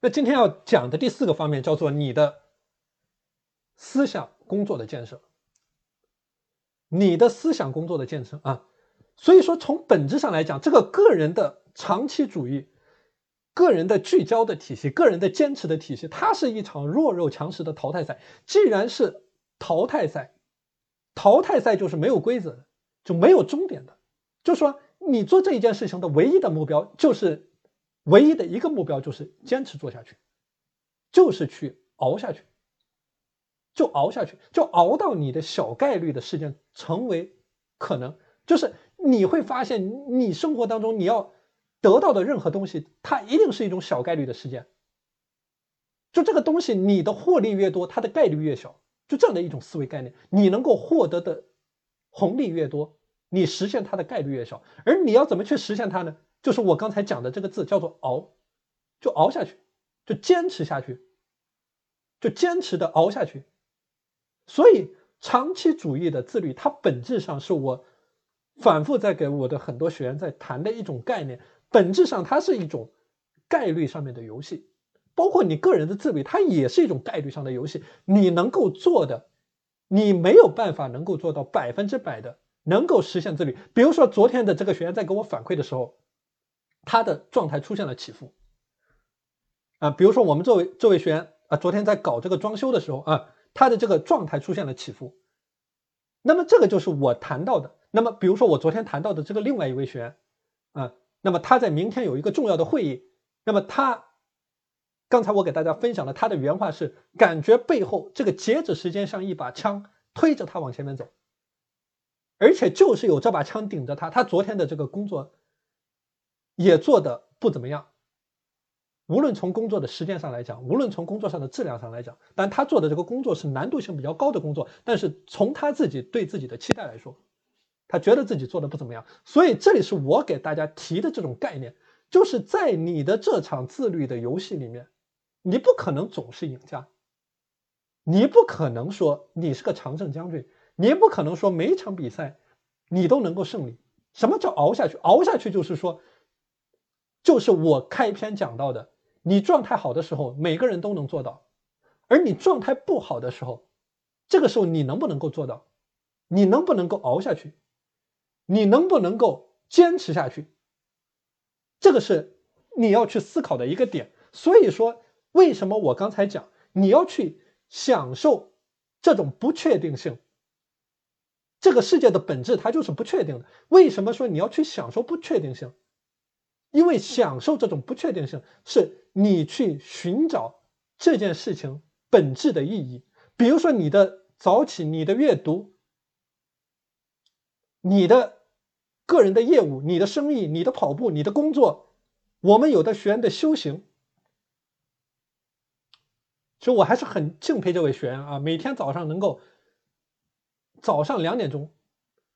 那今天要讲的第四个方面叫做你的思想工作的建设，你的思想工作的建设啊。所以说，从本质上来讲，这个个人的长期主义、个人的聚焦的体系、个人的坚持的体系，它是一场弱肉强食的淘汰赛。既然是淘汰赛，淘汰赛就是没有规则的，就没有终点的。就说你做这一件事情的唯一的目标，就是唯一的一个目标，就是坚持做下去，就是去熬下去，就熬下去，就熬到你的小概率的事件成为可能，就是。你会发现，你生活当中你要得到的任何东西，它一定是一种小概率的事件。就这个东西，你的获利越多，它的概率越小。就这样的一种思维概念，你能够获得的红利越多，你实现它的概率越小。而你要怎么去实现它呢？就是我刚才讲的这个字，叫做熬，就熬下去，就坚持下去，就坚持的熬下去。所以，长期主义的自律，它本质上是我。反复在给我的很多学员在谈的一种概念，本质上它是一种概率上面的游戏，包括你个人的自律，它也是一种概率上的游戏。你能够做的，你没有办法能够做到百分之百的能够实现自律。比如说昨天的这个学员在给我反馈的时候，他的状态出现了起伏。啊，比如说我们这位这位学员啊，昨天在搞这个装修的时候啊，他的这个状态出现了起伏。那么这个就是我谈到的。那么，比如说我昨天谈到的这个另外一位学员，啊，那么他在明天有一个重要的会议，那么他刚才我给大家分享了他的原话是：感觉背后这个截止时间像一把枪推着他往前面走，而且就是有这把枪顶着他，他昨天的这个工作也做的不怎么样，无论从工作的时间上来讲，无论从工作上的质量上来讲，但他做的这个工作是难度性比较高的工作，但是从他自己对自己的期待来说。他觉得自己做的不怎么样，所以这里是我给大家提的这种概念，就是在你的这场自律的游戏里面，你不可能总是赢家，你不可能说你是个常胜将军，你不可能说每场比赛你都能够胜利。什么叫熬下去？熬下去就是说，就是我开篇讲到的，你状态好的时候，每个人都能做到，而你状态不好的时候，这个时候你能不能够做到？你能不能够熬下去？你能不能够坚持下去？这个是你要去思考的一个点。所以说，为什么我刚才讲你要去享受这种不确定性？这个世界的本质它就是不确定的。为什么说你要去享受不确定性？因为享受这种不确定性，是你去寻找这件事情本质的意义。比如说，你的早起，你的阅读，你的。个人的业务、你的生意、你的跑步、你的工作，我们有的学员的修行，其实我还是很敬佩这位学员啊！每天早上能够早上两点钟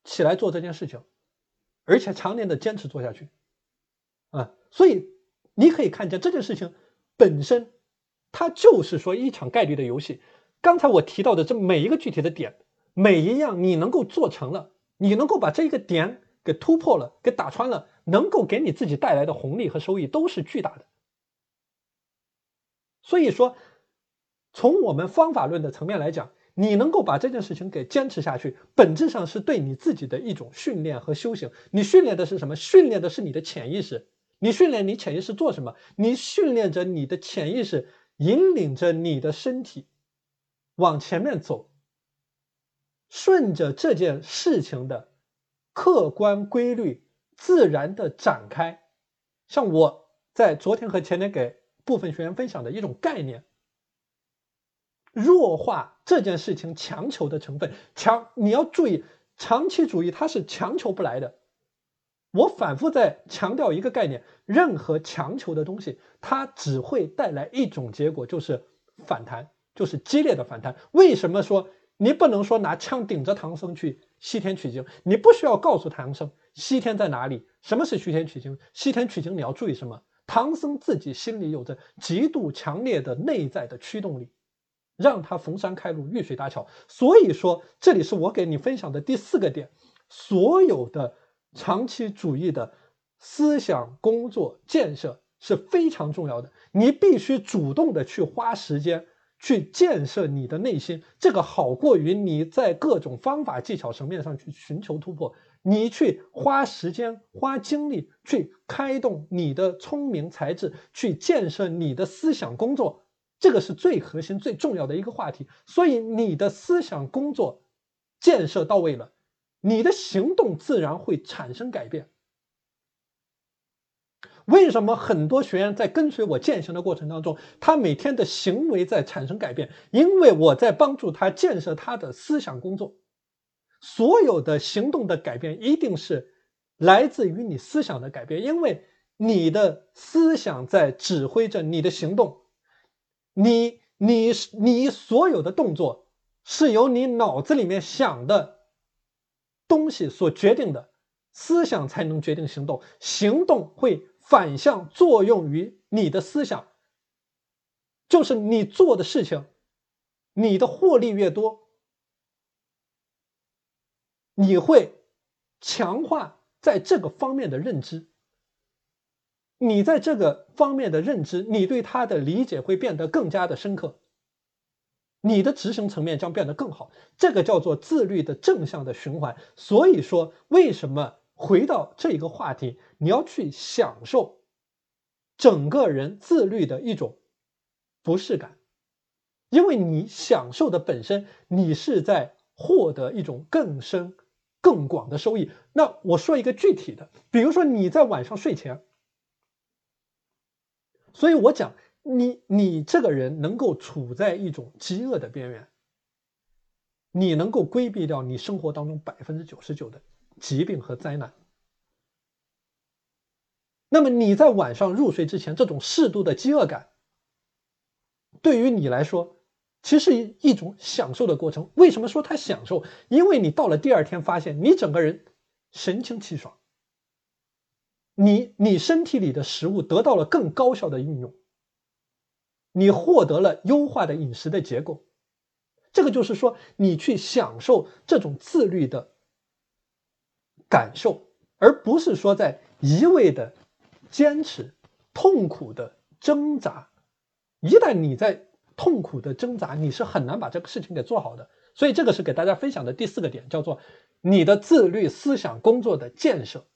起来做这件事情，而且常年的坚持做下去，啊，所以你可以看见这件事情本身，它就是说一场概率的游戏。刚才我提到的这每一个具体的点，每一样你能够做成了，你能够把这一个点。给突破了，给打穿了，能够给你自己带来的红利和收益都是巨大的。所以说，从我们方法论的层面来讲，你能够把这件事情给坚持下去，本质上是对你自己的一种训练和修行。你训练的是什么？训练的是你的潜意识。你训练你潜意识做什么？你训练着你的潜意识，引领着你的身体往前面走，顺着这件事情的。客观规律自然的展开，像我在昨天和前天给部分学员分享的一种概念，弱化这件事情强求的成分。强，你要注意，长期主义它是强求不来的。我反复在强调一个概念：任何强求的东西，它只会带来一种结果，就是反弹，就是激烈的反弹。为什么说你不能说拿枪顶着唐僧去？西天取经，你不需要告诉唐僧西天在哪里。什么是西天取经？西天取经你要注意什么？唐僧自己心里有着极度强烈的内在的驱动力，让他逢山开路，遇水搭桥。所以说，这里是我给你分享的第四个点：所有的长期主义的思想工作建设，是非常重要的。你必须主动的去花时间去建设你的内心，这个好过于你在各种方法技巧层面上去寻求突破。你去花时间、花精力去开动你的聪明才智，去建设你的思想工作，这个是最核心、最重要的一个话题。所以，你的思想工作建设到位了，你的行动自然会产生改变。为什么很多学员在跟随我践行的过程当中，他每天的行为在产生改变？因为我在帮助他建设他的思想工作。所有的行动的改变一定是来自于你思想的改变，因为你的思想在指挥着你的行动。你、你、你所有的动作是由你脑子里面想的东西所决定的，思想才能决定行动，行动会反向作用于你的思想，就是你做的事情，你的获利越多。你会强化在这个方面的认知，你在这个方面的认知，你对他的理解会变得更加的深刻，你的执行层面将变得更好。这个叫做自律的正向的循环。所以说，为什么回到这一个话题，你要去享受整个人自律的一种不适感，因为你享受的本身，你是在获得一种更深。更广的收益。那我说一个具体的，比如说你在晚上睡前，所以我讲你你这个人能够处在一种饥饿的边缘，你能够规避掉你生活当中百分之九十九的疾病和灾难。那么你在晚上入睡之前，这种适度的饥饿感，对于你来说。其实一种享受的过程。为什么说它享受？因为你到了第二天，发现你整个人神清气爽，你你身体里的食物得到了更高效的运用，你获得了优化的饮食的结构。这个就是说，你去享受这种自律的感受，而不是说在一味的坚持、痛苦的挣扎。一旦你在痛苦的挣扎，你是很难把这个事情给做好的。所以，这个是给大家分享的第四个点，叫做你的自律思想工作的建设。